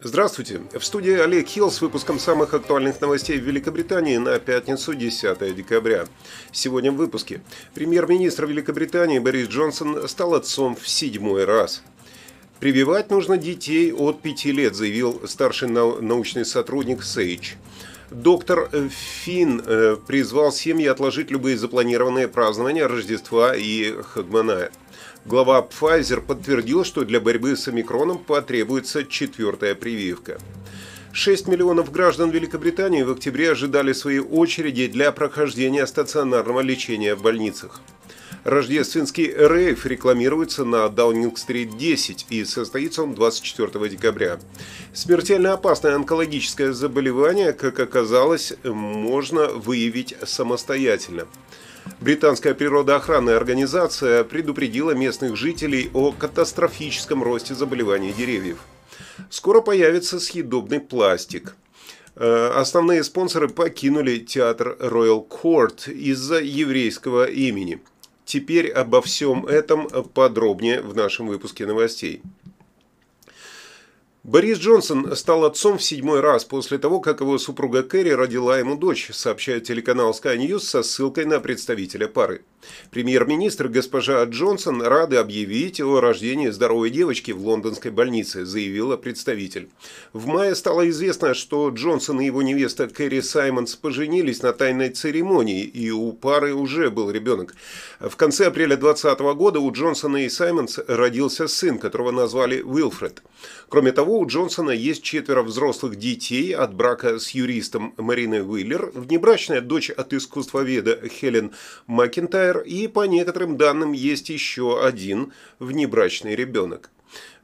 Здравствуйте! В студии Олег Хилл с выпуском самых актуальных новостей в Великобритании на пятницу 10 декабря. Сегодня в выпуске. Премьер-министр Великобритании Борис Джонсон стал отцом в седьмой раз. Прививать нужно детей от пяти лет, заявил старший научный сотрудник Сейдж. Доктор Финн э, призвал семьи отложить любые запланированные празднования Рождества и Хагманая. Глава Pfizer подтвердил, что для борьбы с омикроном потребуется четвертая прививка. 6 миллионов граждан Великобритании в октябре ожидали своей очереди для прохождения стационарного лечения в больницах. Рождественский рейв рекламируется на Даунинг-стрит 10 и состоится он 24 декабря. Смертельно опасное онкологическое заболевание, как оказалось, можно выявить самостоятельно. Британская природоохранная организация предупредила местных жителей о катастрофическом росте заболеваний деревьев. Скоро появится съедобный пластик. Э, основные спонсоры покинули театр Royal Court из-за еврейского имени. Теперь обо всем этом подробнее в нашем выпуске новостей. Борис Джонсон стал отцом в седьмой раз после того, как его супруга Кэрри родила ему дочь, сообщает телеканал Sky News со ссылкой на представителя пары. Премьер-министр госпожа Джонсон рады объявить о рождении здоровой девочки в лондонской больнице, заявила представитель. В мае стало известно, что Джонсон и его невеста Кэрри Саймонс поженились на тайной церемонии, и у пары уже был ребенок. В конце апреля 2020 года у Джонсона и Саймонс родился сын, которого назвали Уилфред. Кроме того, у Джонсона есть четверо взрослых детей от брака с юристом Мариной Уиллер, внебрачная дочь от искусствоведа Хелен Макинтайр и, по некоторым данным, есть еще один внебрачный ребенок.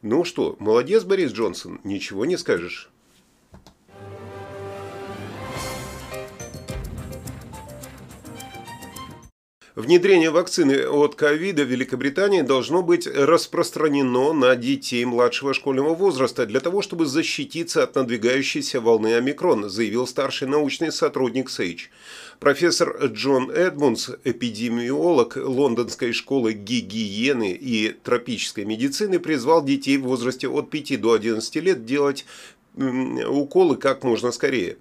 Ну что, молодец, Борис Джонсон, ничего не скажешь. Внедрение вакцины от ковида в Великобритании должно быть распространено на детей младшего школьного возраста для того, чтобы защититься от надвигающейся волны омикрон, заявил старший научный сотрудник Сейдж. Профессор Джон Эдмундс, эпидемиолог Лондонской школы гигиены и тропической медицины, призвал детей в возрасте от 5 до 11 лет делать уколы как можно скорее.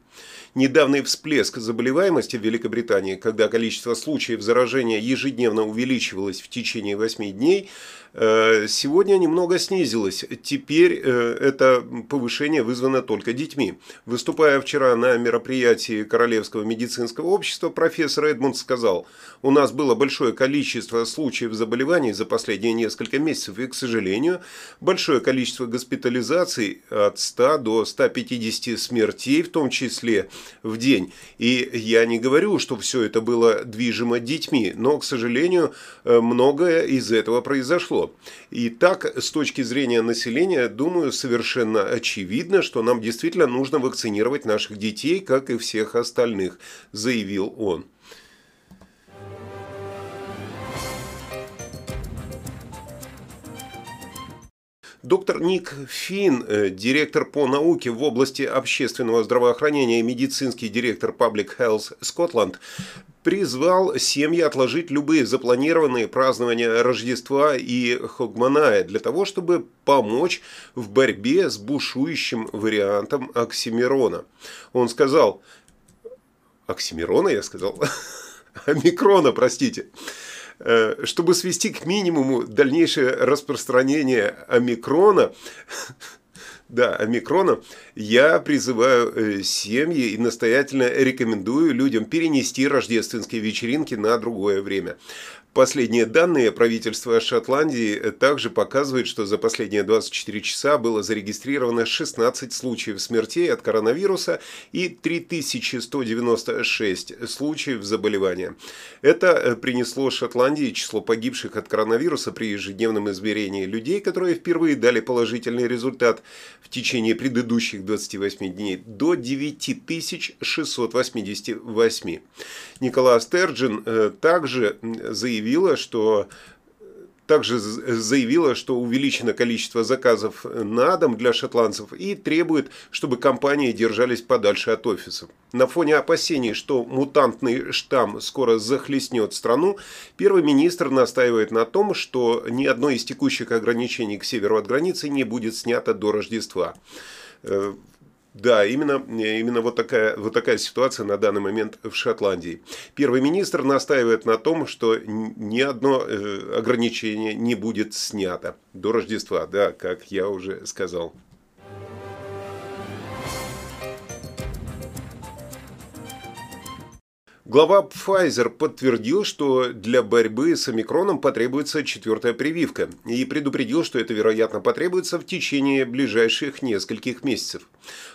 Недавний всплеск заболеваемости в Великобритании, когда количество случаев заражения ежедневно увеличивалось в течение 8 дней, Э, сегодня немного снизилось. Теперь э, это повышение вызвано только детьми. Выступая вчера на мероприятии Королевского медицинского общества, профессор Эдмунд сказал, у нас было большое количество случаев заболеваний за последние несколько месяцев, и, к сожалению, большое количество госпитализаций от 100 до 150 смертей, в том числе в день. И я не говорю, что все это было движимо детьми, но, к сожалению, э, многое из этого произошло произошло. И так, с точки зрения населения, думаю, совершенно очевидно, что нам действительно нужно вакцинировать наших детей, как и всех остальных, заявил он. Доктор Ник Финн, э, директор по науке в области общественного здравоохранения и медицинский директор Public Health Scotland, призвал семьи отложить любые запланированные празднования Рождества и Хогманая для того, чтобы помочь в борьбе с бушующим вариантом Оксимирона. Он сказал... Оксимирона, я сказал? Омикрона, простите. Э, чтобы свести к минимуму дальнейшее распространение омикрона, да, омикрона, я призываю э, семьи и настоятельно рекомендую людям перенести рождественские вечеринки на другое время. Последние данные правительства Шотландии также показывают, что за последние 24 часа было зарегистрировано 16 случаев смертей от коронавируса и 3196 случаев заболевания. Это э, принесло Шотландии число погибших от коронавируса при ежедневном измерении людей, которые впервые дали положительный результат в течение предыдущих 28 дней, до 9688. Николас Стерджин э, также заявила, что также заявила, что увеличено количество заказов на дом для шотландцев и требует, чтобы компании держались подальше от офисов. На фоне опасений, что мутантный штамм скоро захлестнет страну, первый министр настаивает на том, что ни одно из текущих ограничений к северу от границы не будет снято до Рождества. Да, именно, именно вот, такая, вот такая ситуация на данный момент в Шотландии. Первый министр настаивает на том, что ни одно э, ограничение не будет снято до Рождества, да, как я уже сказал. Глава Pfizer подтвердил, что для борьбы с омикроном потребуется четвертая прививка и предупредил, что это, вероятно, потребуется в течение ближайших нескольких месяцев.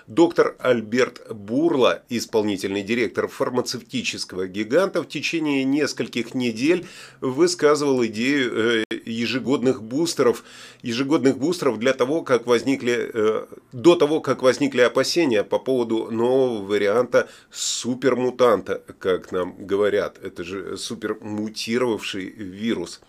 Доктор Альберт Бурла, исполнительный директор фармацевтического гиганта, в течение нескольких недель высказывал идею э, ежегодных бустеров, ежегодных бустеров для того, как возникли, э, до того, как возникли опасения по поводу нового варианта супермутанта, как нам говорят. Это же супермутировавший вирус.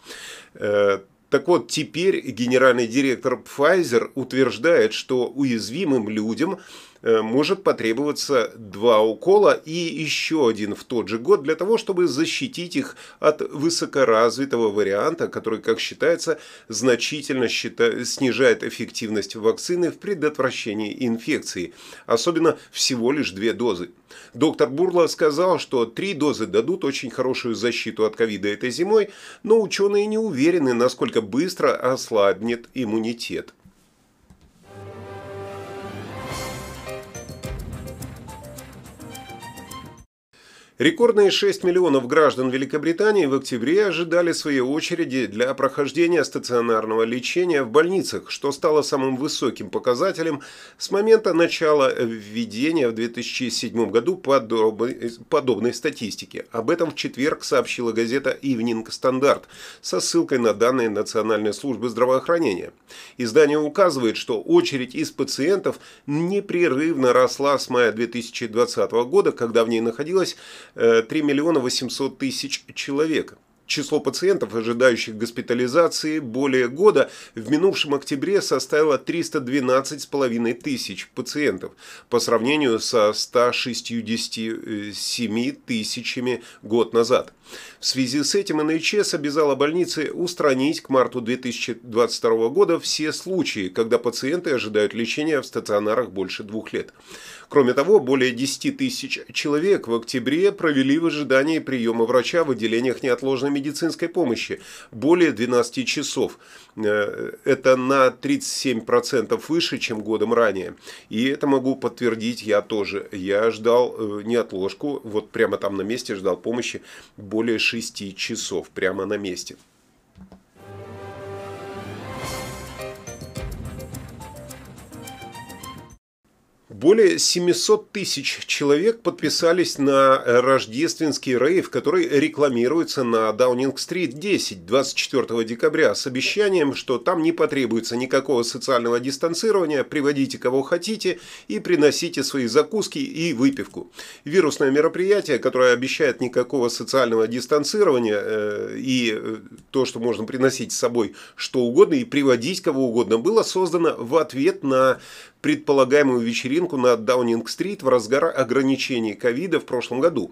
Э, так вот, теперь генеральный директор Pfizer утверждает, что уязвимым людям может потребоваться два укола и еще один в тот же год для того, чтобы защитить их от высокоразвитого варианта, который, как считается, значительно снижает эффективность вакцины в предотвращении инфекции, особенно всего лишь две дозы. Доктор Бурла сказал, что три дозы дадут очень хорошую защиту от ковида этой зимой, но ученые не уверены, насколько быстро ослабнет иммунитет. Рекордные 6 миллионов граждан Великобритании в октябре ожидали своей очереди для прохождения стационарного лечения в больницах, что стало самым высоким показателем с момента начала введения в 2007 году подобной, статистики. Об этом в четверг сообщила газета Evening Standard со ссылкой на данные Национальной службы здравоохранения. Издание указывает, что очередь из пациентов непрерывно росла с мая 2020 года, когда в ней находилось 3 миллиона 800 тысяч человек. Число пациентов, ожидающих госпитализации более года, в минувшем октябре составило 312,5 тысяч пациентов по сравнению со 167 тысячами год назад. В связи с этим НХС обязала больницы устранить к марту 2022 года все случаи, когда пациенты ожидают лечения в стационарах больше двух лет. Кроме того, более 10 тысяч человек в октябре провели в ожидании приема врача в отделениях неотложной медицинской помощи более 12 часов. Э, это на 37% выше, чем годом ранее. И это могу подтвердить я тоже. Я ждал э, неотложку, вот прямо там на месте ждал помощи более 6 часов, прямо на месте. Более 700 тысяч человек подписались на рождественский рейв, который рекламируется на Даунинг-стрит 10 24 декабря с обещанием, что там не потребуется никакого социального дистанцирования, приводите кого хотите и приносите свои закуски и выпивку. Вирусное мероприятие, которое обещает никакого социального дистанцирования э, и э, то, что можно приносить с собой что угодно и приводить кого угодно, было создано в ответ на предполагаемую вечеринку на Даунинг-стрит в разгар ограничений ковида в прошлом году.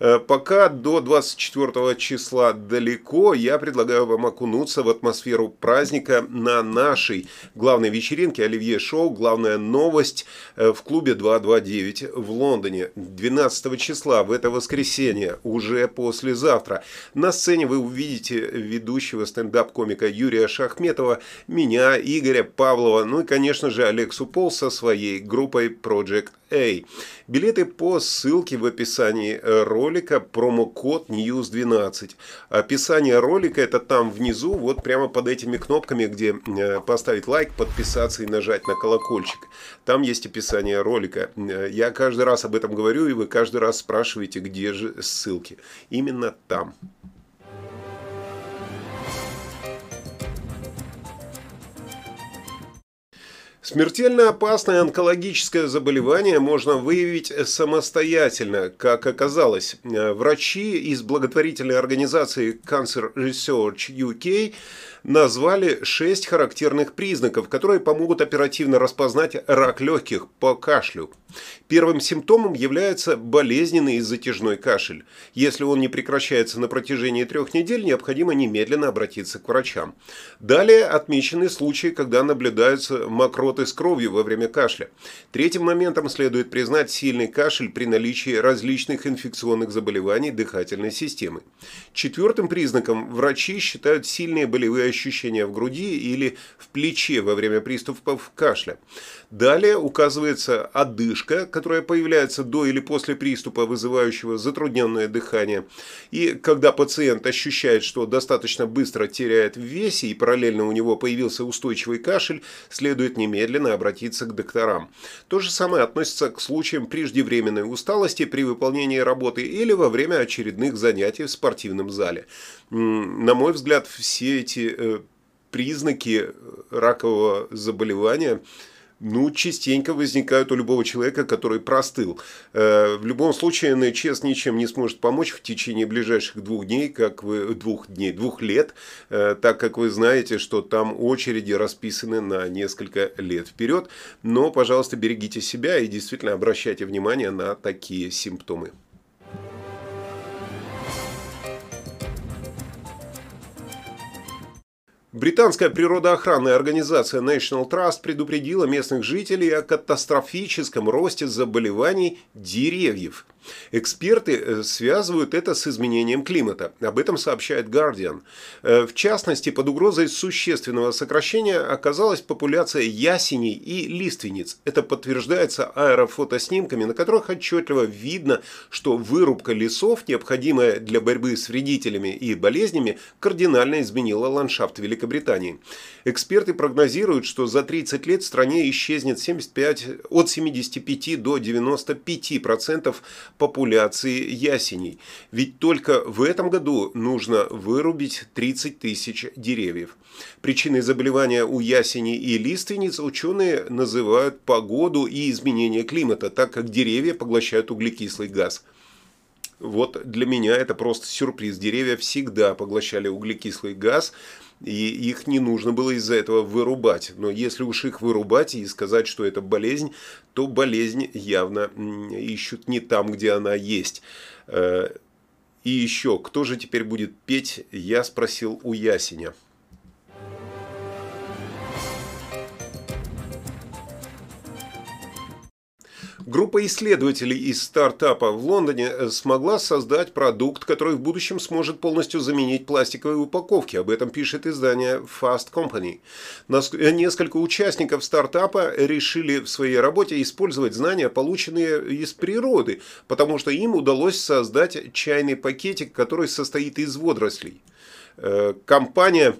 Э, пока до 24 числа далеко, я предлагаю вам окунуться в атмосферу праздника на нашей главной вечеринке Оливье Шоу «Главная новость» э, в клубе 229 в Лондоне 12 числа в это воскресенье, уже послезавтра. На сцене вы увидите ведущего стендап-комика Юрия Шахметова, меня, Игоря Павлова, ну и, конечно же, Алексу Пол со своей группой Project A. Билеты по ссылке в описании э, ролика, промокод News12. Описание ролика это там внизу, вот прямо под этими кнопками, где э, поставить лайк, подписаться и нажать на колокольчик. Там есть описание ролика. Э, я каждый раз об этом говорю, и вы каждый раз спрашиваете, где же ссылки. Именно там. Смертельно опасное онкологическое заболевание можно выявить самостоятельно, как оказалось. Врачи из благотворительной организации Cancer Research UK назвали шесть характерных признаков, которые помогут оперативно распознать рак легких по кашлю. Первым симптомом является болезненный и затяжной кашель. Если он не прекращается на протяжении трех недель, необходимо немедленно обратиться к врачам. Далее отмечены случаи, когда наблюдаются мокроты работы с кровью во время кашля. Третьим моментом следует признать сильный кашель при наличии различных инфекционных заболеваний дыхательной системы. Четвертым признаком врачи считают сильные болевые ощущения в груди или в плече во время приступов кашля. Далее указывается одышка, которая появляется до или после приступа, вызывающего затрудненное дыхание. И когда пациент ощущает, что достаточно быстро теряет в весе и параллельно у него появился устойчивый кашель, следует немедленно обратиться к докторам. То же самое относится к случаям преждевременной усталости при выполнении работы или во время очередных занятий в спортивном зале. На мой взгляд, все эти э, признаки ракового заболевания – ну, частенько возникают у любого человека, который простыл. Э, в любом случае, НХС ничем не сможет помочь в течение ближайших двух дней, как вы, двух дней, двух лет, э, так как вы знаете, что там очереди расписаны на несколько лет вперед. Но, пожалуйста, берегите себя и действительно обращайте внимание на такие симптомы. Британская природоохранная организация National Trust предупредила местных жителей о катастрофическом росте заболеваний деревьев – Эксперты э, связывают это с изменением климата. Об этом сообщает Guardian. Э, в частности, под угрозой существенного сокращения оказалась популяция ясеней и лиственниц. Это подтверждается аэрофотоснимками, на которых отчетливо видно, что вырубка лесов, необходимая для борьбы с вредителями и болезнями, кардинально изменила ландшафт Великобритании. Эксперты прогнозируют, что за 30 лет в стране исчезнет 75, от 75 до 95% процентов популяции ясеней. Ведь только в этом году нужно вырубить 30 тысяч деревьев. Причиной заболевания у ясеней и лиственниц ученые называют погоду и изменение климата, так как деревья поглощают углекислый газ. Вот для меня это просто сюрприз. Деревья всегда поглощали углекислый газ, и их не нужно было из-за этого вырубать. Но если уж их вырубать и сказать, что это болезнь, то болезнь явно ищут не там, где она есть. Э, и еще, кто же теперь будет петь, я спросил у Ясеня. Группа исследователей из стартапа в Лондоне э, смогла создать продукт, который в будущем сможет полностью заменить пластиковые упаковки. Об этом пишет издание Fast Company. Э, несколько участников стартапа решили в своей работе использовать знания, полученные из природы, потому что им удалось создать чайный пакетик, который состоит из водорослей. Э, компания,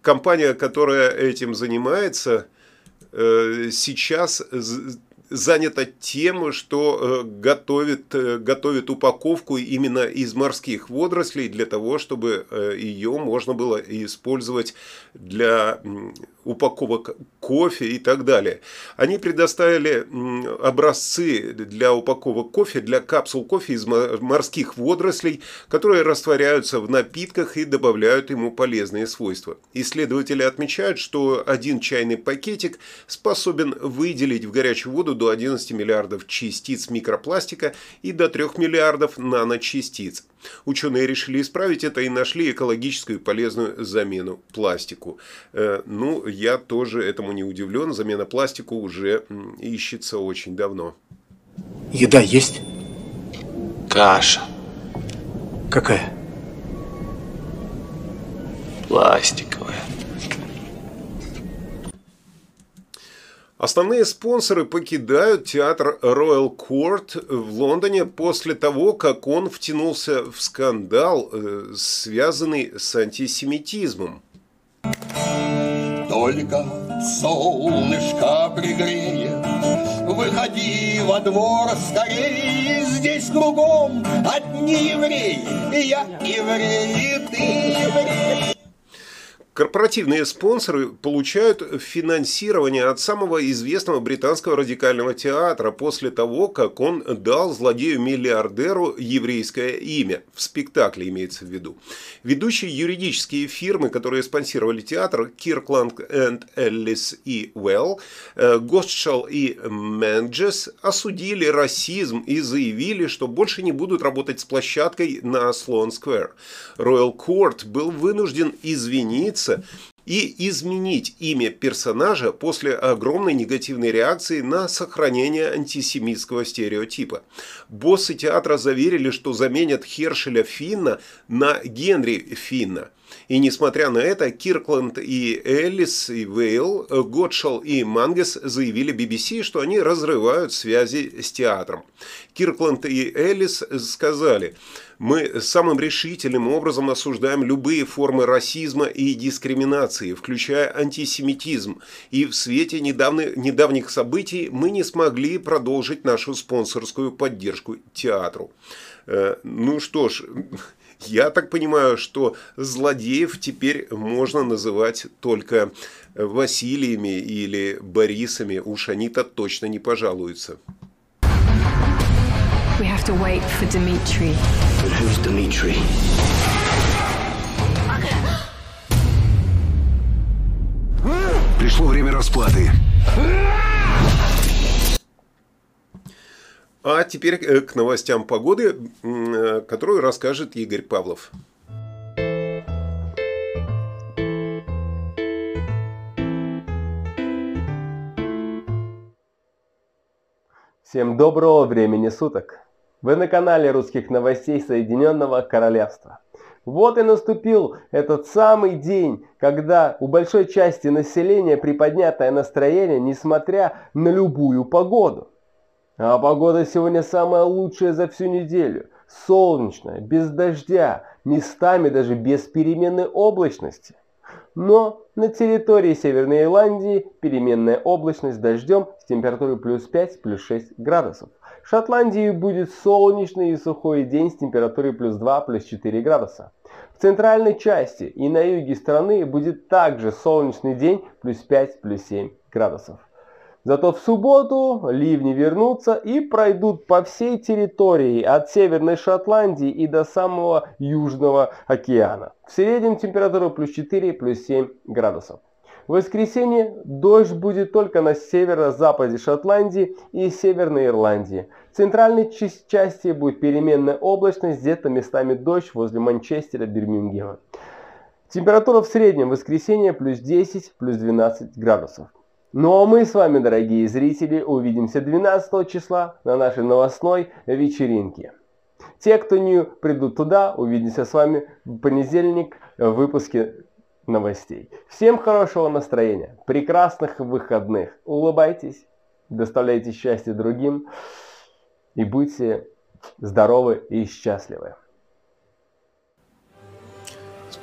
компания которая этим занимается, сейчас занята тем, что э, готовит, э, готовит упаковку именно из морских водорослей для того, чтобы э, ее можно было использовать для упаковок кофе и так далее. Они предоставили образцы для упаковок кофе, для капсул кофе из морских водорослей, которые растворяются в напитках и добавляют ему полезные свойства. Исследователи отмечают, что один чайный пакетик способен выделить в горячую воду до 11 миллиардов частиц микропластика и до 3 миллиардов наночастиц. Ученые решили исправить это и нашли экологическую полезную замену пластику. Э, ну, я тоже этому не удивлен. Замена пластику уже ищется очень давно. Еда есть? Каша. Какая? Пластиковая. Основные спонсоры покидают театр Royal Court в Лондоне после того, как он втянулся в скандал, э, связанный с антисемитизмом. Только солнышко пригреет, Выходи во двор скорее, Здесь кругом одни евреи, Я еврей, и ты еврей. Корпоративные спонсоры получают финансирование от самого известного британского радикального театра после того, как он дал злодею-миллиардеру еврейское имя. В спектакле имеется в виду. Ведущие юридические фирмы, которые спонсировали театр, Kirkland and Ellis и Well, Гостшал и Менджес, осудили расизм и заявили, что больше не будут работать с площадкой на Слоан Сквер. Royal Court был вынужден извиниться и изменить имя персонажа после огромной негативной реакции на сохранение антисемитского стереотипа. Боссы театра заверили, что заменят Хершеля Финна на Генри Финна. И несмотря на это, Киркленд и Эллис и Вейл, Готшал и Мангес заявили BBC, что они разрывают связи с театром. Киркленд и Эллис сказали, мы самым решительным образом осуждаем любые формы расизма и дискриминации, включая антисемитизм, и в свете недавних, недавних событий мы не смогли продолжить нашу спонсорскую поддержку театру. Э, ну что ж, я так понимаю, что злодеев теперь можно называть только Василиями или Борисами, уж они-то точно не пожалуются. We have to wait for Dimitri. But who's Dimitri? Пришло время расплаты. А теперь э, к новостям погоды, э, которую расскажет Игорь Павлов. Всем доброго времени суток! Вы на канале русских новостей Соединенного Королевства. Вот и наступил этот самый день, когда у большой части населения приподнятое настроение, несмотря на любую погоду. А погода сегодня самая лучшая за всю неделю. Солнечная, без дождя, местами даже без переменной облачности. Но на территории Северной Ирландии переменная облачность дождем с температурой плюс 5, плюс 6 градусов. В Шотландии будет солнечный и сухой день с температурой плюс 2, плюс 4 градуса. В центральной части и на юге страны будет также солнечный день плюс 5, плюс 7 градусов. Зато в субботу ливни вернутся и пройдут по всей территории от Северной Шотландии и до самого Южного океана. В среднем температура плюс 4, плюс 7 градусов. В воскресенье дождь будет только на северо-западе Шотландии и Северной Ирландии. В центральной части будет переменная облачность, где-то местами дождь возле Манчестера, Бирмингема. Температура в среднем в воскресенье плюс 10, плюс 12 градусов. Ну а мы с вами, дорогие зрители, увидимся 12 числа на нашей новостной вечеринке. Те, кто не придут туда, увидимся с вами в понедельник в выпуске новостей. Всем хорошего настроения, прекрасных выходных. Улыбайтесь, доставляйте счастье другим и будьте здоровы и счастливы.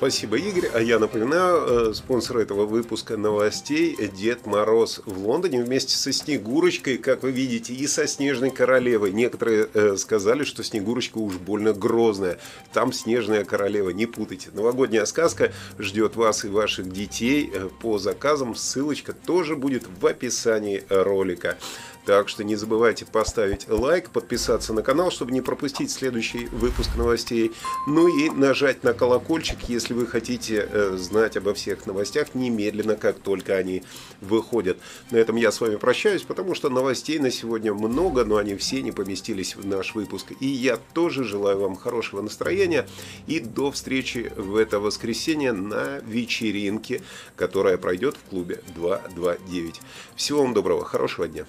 Спасибо, Игорь. А я напоминаю, э, спонсор этого выпуска новостей Дед Мороз в Лондоне вместе со Снегурочкой, как вы видите, и со Снежной Королевой. Некоторые э, сказали, что Снегурочка уж больно грозная. Там Снежная Королева, не путайте. Новогодняя сказка ждет вас и ваших детей э, по заказам. Ссылочка тоже будет в описании ролика. Так что не забывайте поставить лайк, подписаться на канал, чтобы не пропустить следующий выпуск новостей. Ну и нажать на колокольчик, если вы хотите э, знать обо всех новостях немедленно, как только они выходят. На этом я с вами прощаюсь, потому что новостей на сегодня много, но они все не поместились в наш выпуск. И я тоже желаю вам хорошего настроения и до встречи в это воскресенье на вечеринке, которая пройдет в клубе 229. Всего вам доброго, хорошего дня.